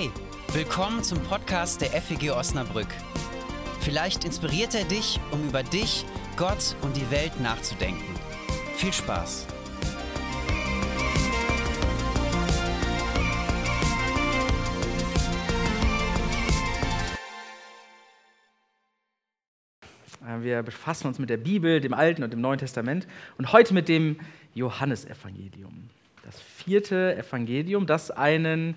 Hey, willkommen zum Podcast der FEG Osnabrück. Vielleicht inspiriert er dich, um über dich, Gott und die Welt nachzudenken. Viel Spaß! Äh, Wir befassen uns mit der Bibel, dem Alten und dem Neuen Testament und heute mit dem Johannesevangelium. Das vierte Evangelium, das einen,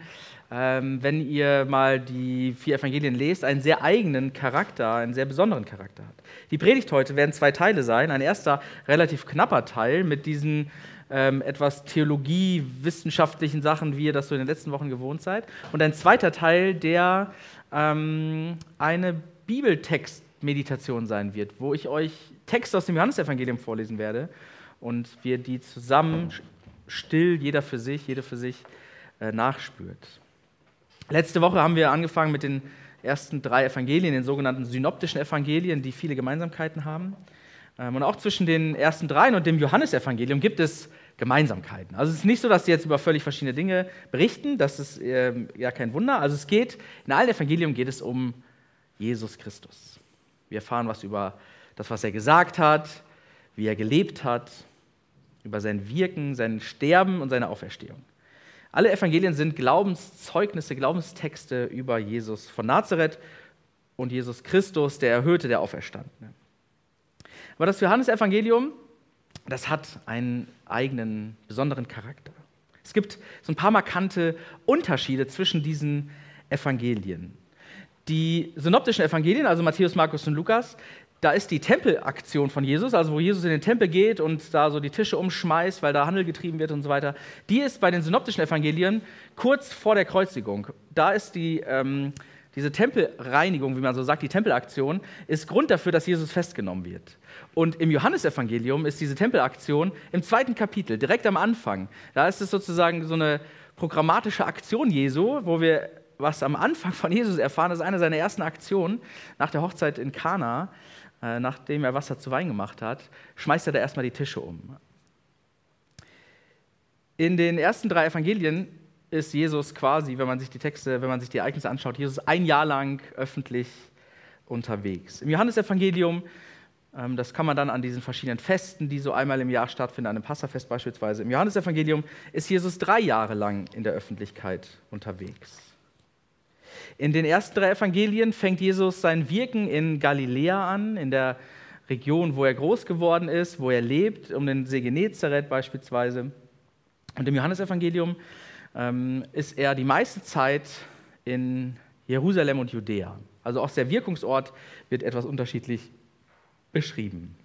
wenn ihr mal die vier Evangelien lest, einen sehr eigenen Charakter, einen sehr besonderen Charakter hat. Die Predigt heute werden zwei Teile sein. Ein erster relativ knapper Teil mit diesen ähm, etwas theologiewissenschaftlichen Sachen, wie ihr das so in den letzten Wochen gewohnt seid. Und ein zweiter Teil, der ähm, eine Bibeltextmeditation sein wird, wo ich euch Texte aus dem Johannesevangelium vorlesen werde und wir die zusammen still, jeder für sich, jede für sich äh, nachspürt. Letzte Woche haben wir angefangen mit den ersten drei Evangelien, den sogenannten synoptischen Evangelien, die viele Gemeinsamkeiten haben. Ähm, und auch zwischen den ersten dreien und dem Johannesevangelium gibt es Gemeinsamkeiten. Also es ist nicht so, dass sie jetzt über völlig verschiedene Dinge berichten, das ist äh, ja kein Wunder. Also es geht, in allen Evangelien geht es um Jesus Christus. Wir erfahren was über das, was er gesagt hat, wie er gelebt hat, über sein Wirken, sein Sterben und seine Auferstehung. Alle Evangelien sind Glaubenszeugnisse, Glaubenstexte über Jesus von Nazareth und Jesus Christus, der Erhöhte, der Auferstandene. Aber das Johannesevangelium, das hat einen eigenen, besonderen Charakter. Es gibt so ein paar markante Unterschiede zwischen diesen Evangelien. Die synoptischen Evangelien, also Matthäus, Markus und Lukas, da ist die Tempelaktion von Jesus, also wo Jesus in den Tempel geht und da so die Tische umschmeißt, weil da Handel getrieben wird und so weiter, die ist bei den synoptischen Evangelien kurz vor der Kreuzigung. Da ist die, ähm, diese Tempelreinigung, wie man so sagt, die Tempelaktion, ist Grund dafür, dass Jesus festgenommen wird. Und im Johannesevangelium ist diese Tempelaktion im zweiten Kapitel, direkt am Anfang. Da ist es sozusagen so eine programmatische Aktion Jesu, wo wir was am Anfang von Jesus erfahren, das ist eine seiner ersten Aktionen nach der Hochzeit in Kana nachdem er Wasser zu Wein gemacht hat, schmeißt er da erstmal die Tische um. In den ersten drei Evangelien ist Jesus quasi, wenn man sich die Texte, wenn man sich die Ereignisse anschaut, Jesus ein Jahr lang öffentlich unterwegs. Im Johannesevangelium, ähm, das kann man dann an diesen verschiedenen Festen, die so einmal im Jahr stattfinden, an einem Passafest beispielsweise, im Johannesevangelium ist Jesus drei Jahre lang in der Öffentlichkeit unterwegs. In den ersten drei Evangelien fängt Jesus sein Wirken in Galiläa an, in der Region, wo er groß geworden ist, wo er lebt, um den See Genezareth beispielsweise. Und im Johannesevangelium ähm, ist er die meiste Zeit in Jerusalem und Judäa. Also auch der Wirkungsort wird etwas unterschiedlich beschrieben.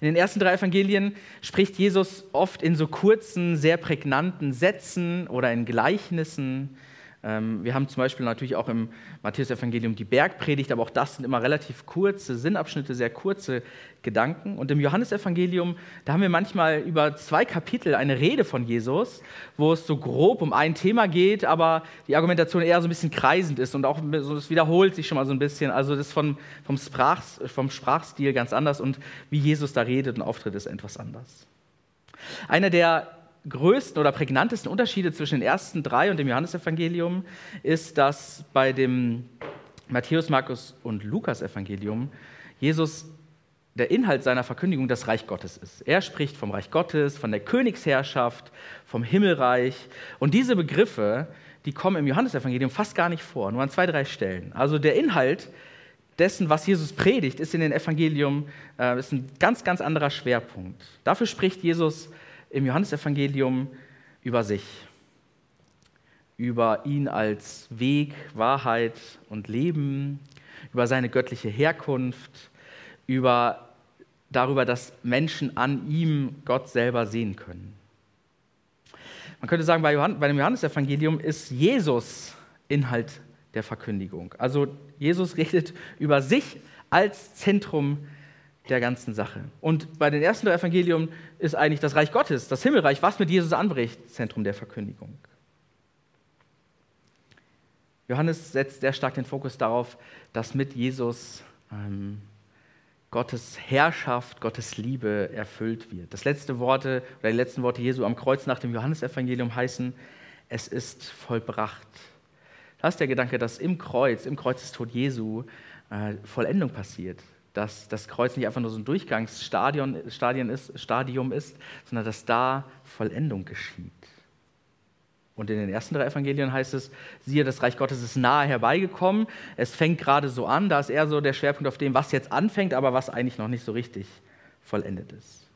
In den ersten drei Evangelien spricht Jesus oft in so kurzen, sehr prägnanten Sätzen oder in Gleichnissen wir haben zum Beispiel natürlich auch im Matthäus-Evangelium die Bergpredigt, aber auch das sind immer relativ kurze Sinnabschnitte, sehr kurze Gedanken. Und im Johannesevangelium, da haben wir manchmal über zwei Kapitel eine Rede von Jesus, wo es so grob um ein Thema geht, aber die Argumentation eher so ein bisschen kreisend ist und auch so, das wiederholt sich schon mal so ein bisschen. Also das von, vom, Sprach, vom Sprachstil ganz anders und wie Jesus da redet und auftritt, ist etwas anders. Einer der größten oder prägnantesten Unterschiede zwischen den ersten drei und dem Johannesevangelium ist, dass bei dem Matthäus, Markus und Lukas Evangelium Jesus der Inhalt seiner Verkündigung das Reich Gottes ist. Er spricht vom Reich Gottes, von der Königsherrschaft, vom Himmelreich. Und diese Begriffe, die kommen im Johannesevangelium fast gar nicht vor, nur an zwei, drei Stellen. Also der Inhalt dessen, was Jesus predigt, ist in den Evangelium äh, ist ein ganz, ganz anderer Schwerpunkt. Dafür spricht Jesus im Johannesevangelium über sich, über ihn als Weg, Wahrheit und Leben, über seine göttliche Herkunft, über darüber, dass Menschen an ihm Gott selber sehen können. Man könnte sagen, bei, Johann, bei dem Johannesevangelium ist Jesus Inhalt der Verkündigung. Also Jesus redet über sich als Zentrum der ganzen Sache. Und bei den ersten drei Evangelien ist eigentlich das Reich Gottes, das Himmelreich, was mit Jesus anbricht, Zentrum der Verkündigung. Johannes setzt sehr stark den Fokus darauf, dass mit Jesus ähm, Gottes Herrschaft, Gottes Liebe erfüllt wird. Das letzte Worte oder die letzten Worte Jesu am Kreuz nach dem Johannesevangelium heißen: Es ist vollbracht. Da ist der Gedanke, dass im Kreuz, im Kreuzestod Jesu, äh, Vollendung passiert. Dass das Kreuz nicht einfach nur so ein Durchgangsstadion Stadion ist, Stadium ist, sondern dass da Vollendung geschieht. Und in den ersten drei Evangelien heißt es, siehe, das Reich Gottes ist nahe herbeigekommen. Es fängt gerade so an. Da ist eher so der Schwerpunkt auf dem, was jetzt anfängt, aber was eigentlich noch nicht so richtig vollendet ist.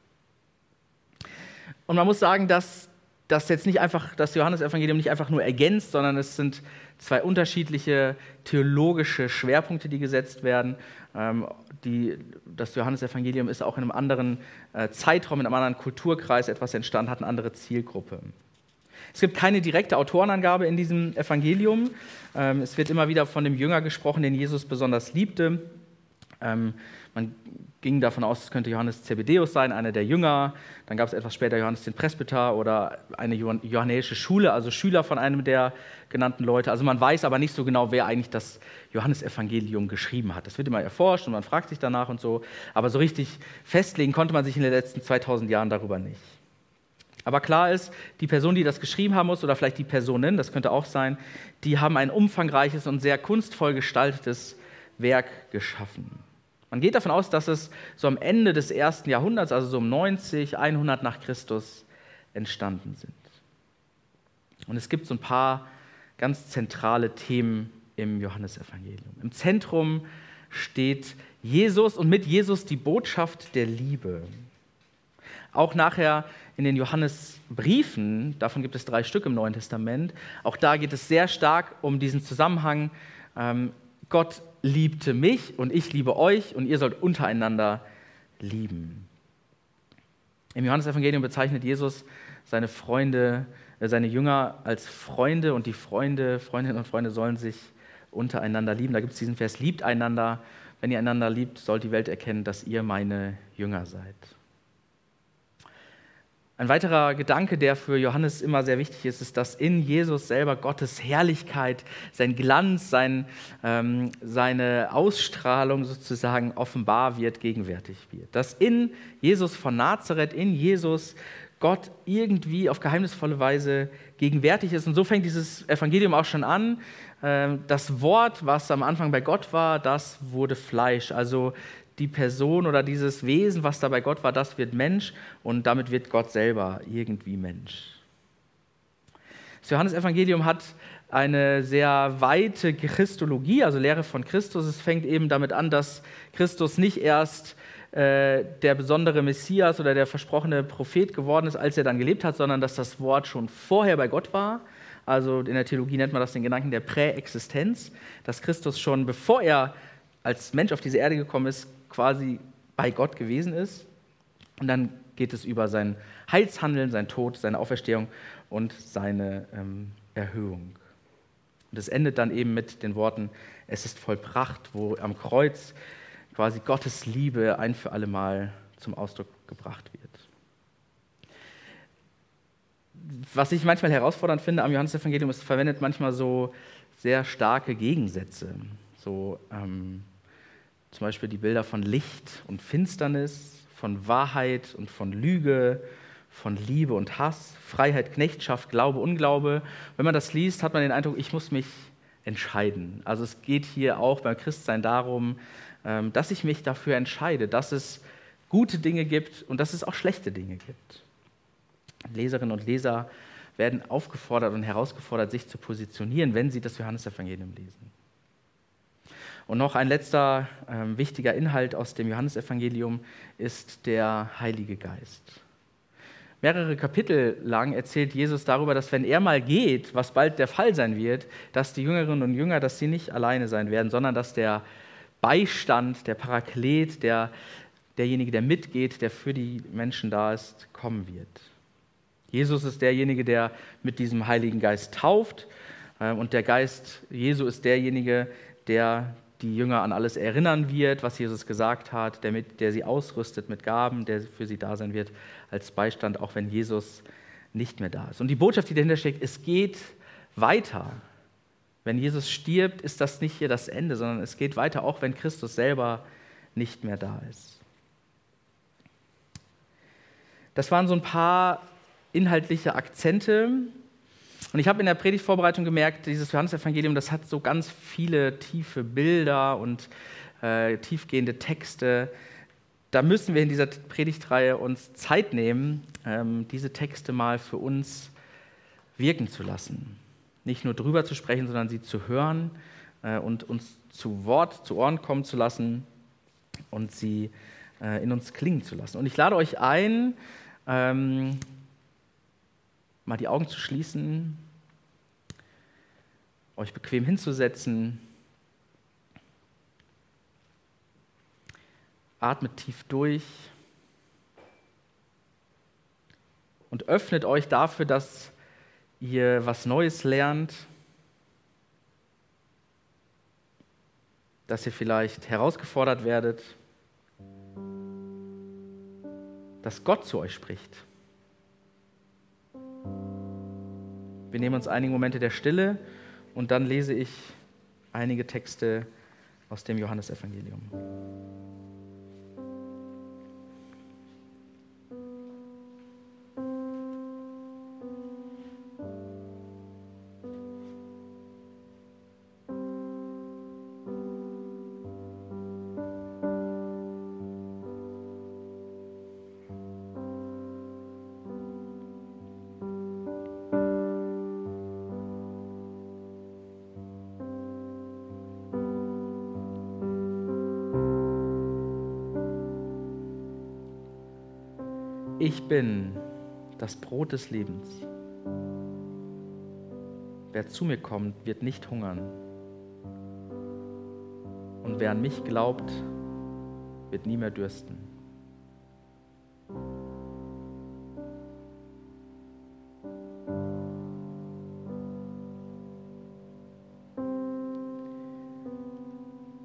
Und man muss sagen, dass das jetzt nicht einfach, das Johannesevangelium nicht einfach nur ergänzt, sondern es sind zwei unterschiedliche theologische Schwerpunkte, die gesetzt werden. Ähm, die, das Johannesevangelium ist auch in einem anderen äh, Zeitraum, in einem anderen Kulturkreis etwas entstanden, hat eine andere Zielgruppe. Es gibt keine direkte Autorenangabe in diesem Evangelium. Ähm, es wird immer wieder von dem Jünger gesprochen, den Jesus besonders liebte. Ähm, man ging davon aus, es könnte Johannes Zebedeus sein, einer der Jünger. Dann gab es etwas später Johannes den Presbyter oder eine johannäische Schule, also Schüler von einem der genannten Leute. Also man weiß aber nicht so genau, wer eigentlich das Johannesevangelium geschrieben hat. Das wird immer erforscht und man fragt sich danach und so. Aber so richtig festlegen konnte man sich in den letzten 2000 Jahren darüber nicht. Aber klar ist, die Person, die das geschrieben haben muss, oder vielleicht die Personen, das könnte auch sein, die haben ein umfangreiches und sehr kunstvoll gestaltetes Werk geschaffen. Man geht davon aus, dass es so am Ende des ersten Jahrhunderts, also so um 90, 100 nach Christus, entstanden sind. Und es gibt so ein paar ganz zentrale Themen im Johannesevangelium. Im Zentrum steht Jesus und mit Jesus die Botschaft der Liebe. Auch nachher in den Johannesbriefen, davon gibt es drei Stück im Neuen Testament, auch da geht es sehr stark um diesen Zusammenhang. Ähm, Gott liebte mich und ich liebe euch und ihr sollt untereinander lieben. Im Johannesevangelium bezeichnet Jesus seine Freunde, äh, seine Jünger als Freunde und die Freunde, Freundinnen und Freunde sollen sich untereinander lieben. Da gibt es diesen Vers, liebt einander. Wenn ihr einander liebt, soll die Welt erkennen, dass ihr meine Jünger seid. Ein weiterer Gedanke, der für Johannes immer sehr wichtig ist, ist, dass in Jesus selber Gottes Herrlichkeit, sein Glanz, sein, ähm, seine Ausstrahlung sozusagen offenbar wird, gegenwärtig wird. Dass in Jesus von Nazareth, in Jesus Gott irgendwie auf geheimnisvolle Weise gegenwärtig ist. Und so fängt dieses Evangelium auch schon an. Ähm, das Wort, was am Anfang bei Gott war, das wurde Fleisch. Also die Person oder dieses Wesen, was da bei Gott war, das wird Mensch und damit wird Gott selber irgendwie Mensch. Das Johannesevangelium hat eine sehr weite Christologie, also Lehre von Christus. Es fängt eben damit an, dass Christus nicht erst äh, der besondere Messias oder der versprochene Prophet geworden ist, als er dann gelebt hat, sondern dass das Wort schon vorher bei Gott war. Also in der Theologie nennt man das den Gedanken der Präexistenz, dass Christus schon bevor er als Mensch auf diese Erde gekommen ist, quasi bei Gott gewesen ist. Und dann geht es über sein Heilshandeln, sein Tod, seine Auferstehung und seine ähm, Erhöhung. Und es endet dann eben mit den Worten, es ist vollbracht, wo am Kreuz quasi Gottes Liebe ein für alle Mal zum Ausdruck gebracht wird. Was ich manchmal herausfordernd finde am Johannesevangelium, ist, es verwendet manchmal so sehr starke Gegensätze. So, ähm, zum Beispiel die Bilder von Licht und Finsternis, von Wahrheit und von Lüge, von Liebe und Hass, Freiheit, Knechtschaft, Glaube, Unglaube. Wenn man das liest, hat man den Eindruck, ich muss mich entscheiden. Also es geht hier auch beim Christsein darum, ähm, dass ich mich dafür entscheide, dass es gute Dinge gibt und dass es auch schlechte Dinge gibt. Leserinnen und Leser werden aufgefordert und herausgefordert, sich zu positionieren, wenn sie das Johannesevangelium lesen. Und noch ein letzter äh, wichtiger Inhalt aus dem Johannesevangelium ist der Heilige Geist. Mehrere Kapitel lang erzählt Jesus darüber, dass wenn er mal geht, was bald der Fall sein wird, dass die Jüngerinnen und Jünger, dass sie nicht alleine sein werden, sondern dass der Beistand, der Paraklet, der, derjenige, der mitgeht, der für die Menschen da ist, kommen wird. Jesus ist derjenige, der mit diesem Heiligen Geist tauft äh, und der Geist Jesu ist derjenige, der die Jünger an alles erinnern wird, was Jesus gesagt hat, der, mit, der sie ausrüstet mit Gaben, der für sie da sein wird als Beistand, auch wenn Jesus nicht mehr da ist. Und die Botschaft, die dahinter steckt, es geht weiter. Wenn Jesus stirbt, ist das nicht hier das Ende, sondern es geht weiter, auch wenn Christus selber nicht mehr da ist. Das waren so ein paar inhaltliche Akzente. Und ich habe in der Predigtvorbereitung gemerkt, dieses Johannesevangelium, das hat so ganz viele tiefe Bilder und äh, tiefgehende Texte. Da müssen wir in dieser Predigtreihe uns Zeit nehmen, ähm, diese Texte mal für uns wirken zu lassen. Nicht nur drüber zu sprechen, sondern sie zu hören äh, und uns zu Wort, zu Ohren kommen zu lassen und sie äh, in uns klingen zu lassen. Und ich lade euch ein, ähm, mal die Augen zu schließen, euch bequem hinzusetzen, atmet tief durch und öffnet euch dafür, dass ihr was Neues lernt, dass ihr vielleicht herausgefordert werdet, dass Gott zu euch spricht. Wir nehmen uns einige Momente der Stille und dann lese ich einige Texte aus dem Johannesevangelium. Ich bin das Brot des Lebens. Wer zu mir kommt, wird nicht hungern. Und wer an mich glaubt, wird nie mehr dürsten.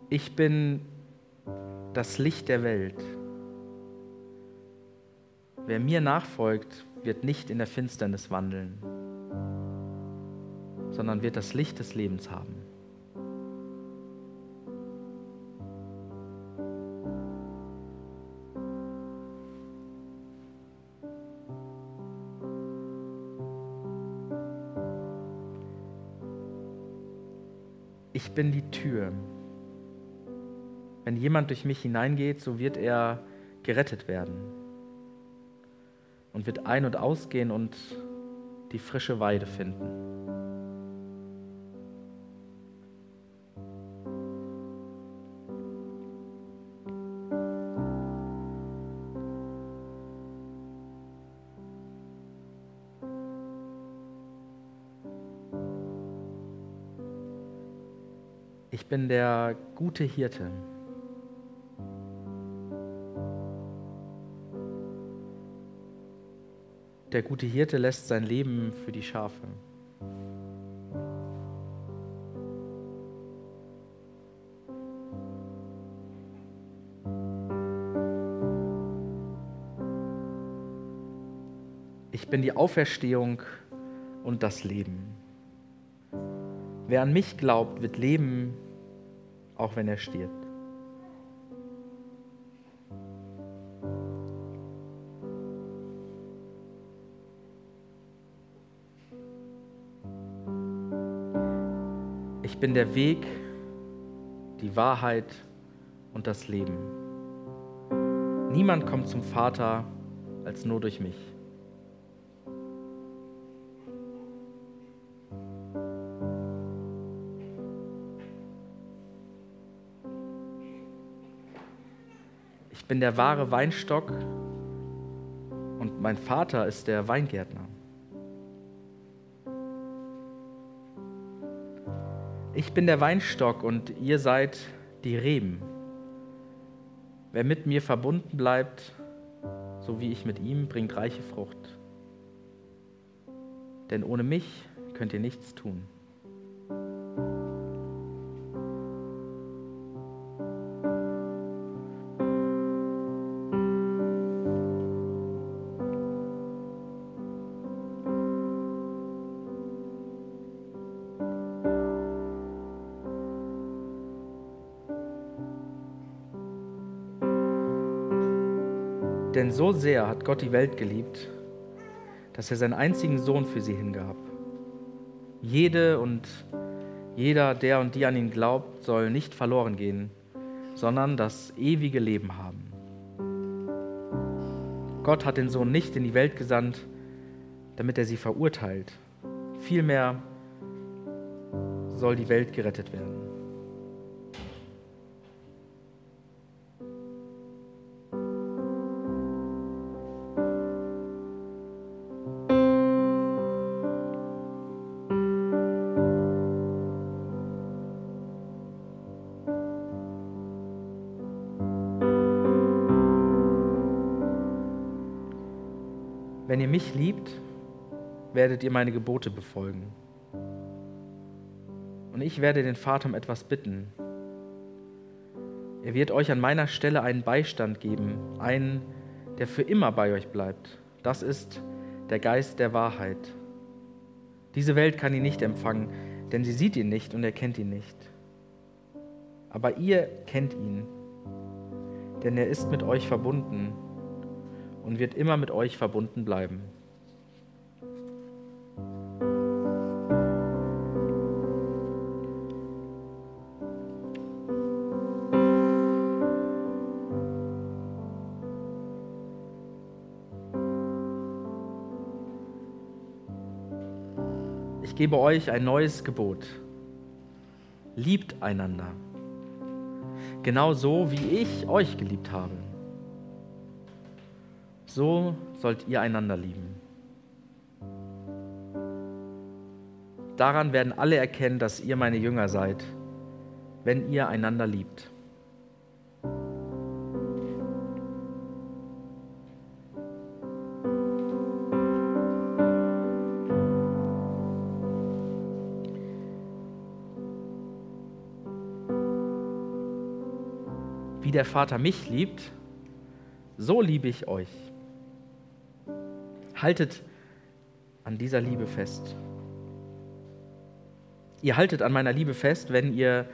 Ich bin das Licht der Welt. Wer mir nachfolgt, wird nicht in der Finsternis wandeln, sondern wird das Licht des Lebens haben. Ich bin die Tür. Wenn jemand durch mich hineingeht, so wird er gerettet werden und wird ein- und ausgehen und die frische Weide finden. Ich bin der gute Hirte. Der gute Hirte lässt sein Leben für die Schafe. Ich bin die Auferstehung und das Leben. Wer an mich glaubt, wird leben, auch wenn er stirbt. Bin der Weg, die Wahrheit und das Leben. Niemand kommt zum Vater als nur durch mich. Ich bin der wahre Weinstock und mein Vater ist der Weingärtner. Ich bin der Weinstock und ihr seid die Reben. Wer mit mir verbunden bleibt, so wie ich mit ihm, bringt reiche Frucht. Denn ohne mich könnt ihr nichts tun. Denn so sehr hat Gott die Welt geliebt, dass er seinen einzigen Sohn für sie hingab, Jede und jeder, der und die an ihn glaubt, soll nicht verloren gehen, sondern das ewige Leben haben. Gott hat den Sohn nicht in die Welt gesandt, damit er sie verurteilt. Vielmehr soll die Welt gerettet werden. Werdet ihr meine Gebote befolgen. Und ich werde den Vater um etwas bitten. Er wird euch an meiner Stelle einen Beistand geben, einen, der für immer bei euch bleibt. Das ist der Geist der Wahrheit. Diese Welt kann ihn nicht empfangen, denn sie sieht ihn nicht und erkennt ihn nicht. Aber ihr kennt ihn, denn er ist mit euch verbunden und wird immer mit euch verbunden bleiben. Gebe euch ein neues Gebot. Liebt einander, genau so wie ich euch geliebt habe. So sollt ihr einander lieben. Daran werden alle erkennen, dass ihr meine Jünger seid, wenn ihr einander liebt. Wie der Vater mich liebt, so liebe ich euch. Haltet an dieser Liebe fest. Ihr haltet an meiner Liebe fest, wenn ihr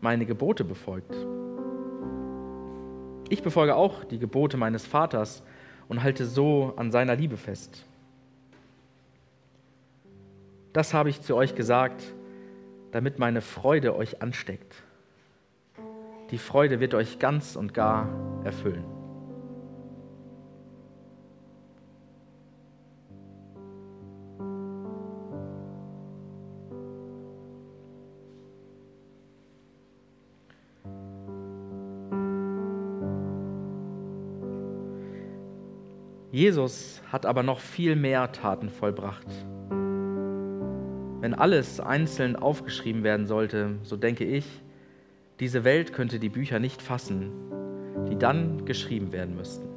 meine Gebote befolgt. Ich befolge auch die Gebote meines Vaters und halte so an seiner Liebe fest. Das habe ich zu euch gesagt, damit meine Freude euch ansteckt. Die Freude wird euch ganz und gar erfüllen. Jesus hat aber noch viel mehr Taten vollbracht. Wenn alles einzeln aufgeschrieben werden sollte, so denke ich, diese Welt könnte die Bücher nicht fassen, die dann geschrieben werden müssten.